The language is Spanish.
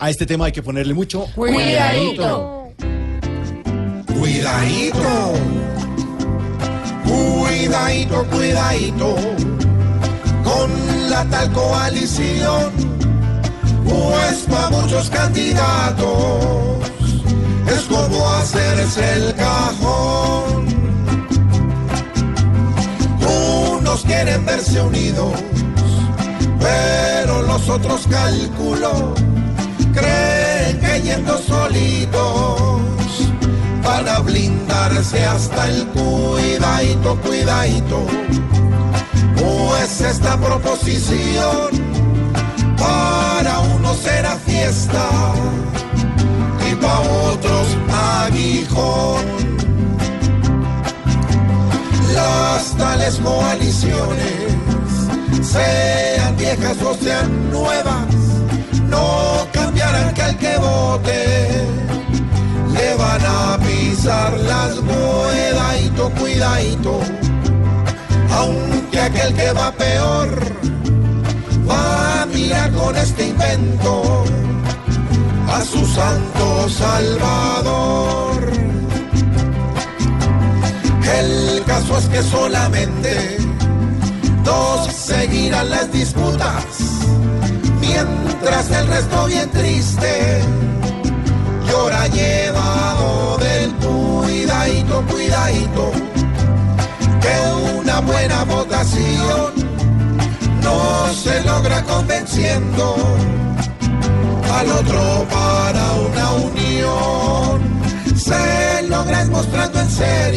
A este tema hay que ponerle mucho Cuidadito. Cuidadito. Cuidadito, cuidadito. Con la tal coalición. Pues para muchos candidatos. Es como hacerse el cajón. Unos quieren verse unidos. Pero los otros calculo. Creen que yendo solitos van a blindarse hasta el cuidadito, cuidadito. Pues esta proposición para unos será fiesta y para otros aguijón. Las tales coaliciones, sean viejas o sean nuevas, no que al que vote le van a pisar las cuidadito, cuidadito. Aunque aquel que va peor va a mirar con este invento a su santo salvador. El caso es que solamente dos seguirán las disputas, mientras el resto bien triste llora llevado del cuidadito, cuidadito, que una buena votación no se logra convenciendo al otro para una unión, se logra mostrando en serio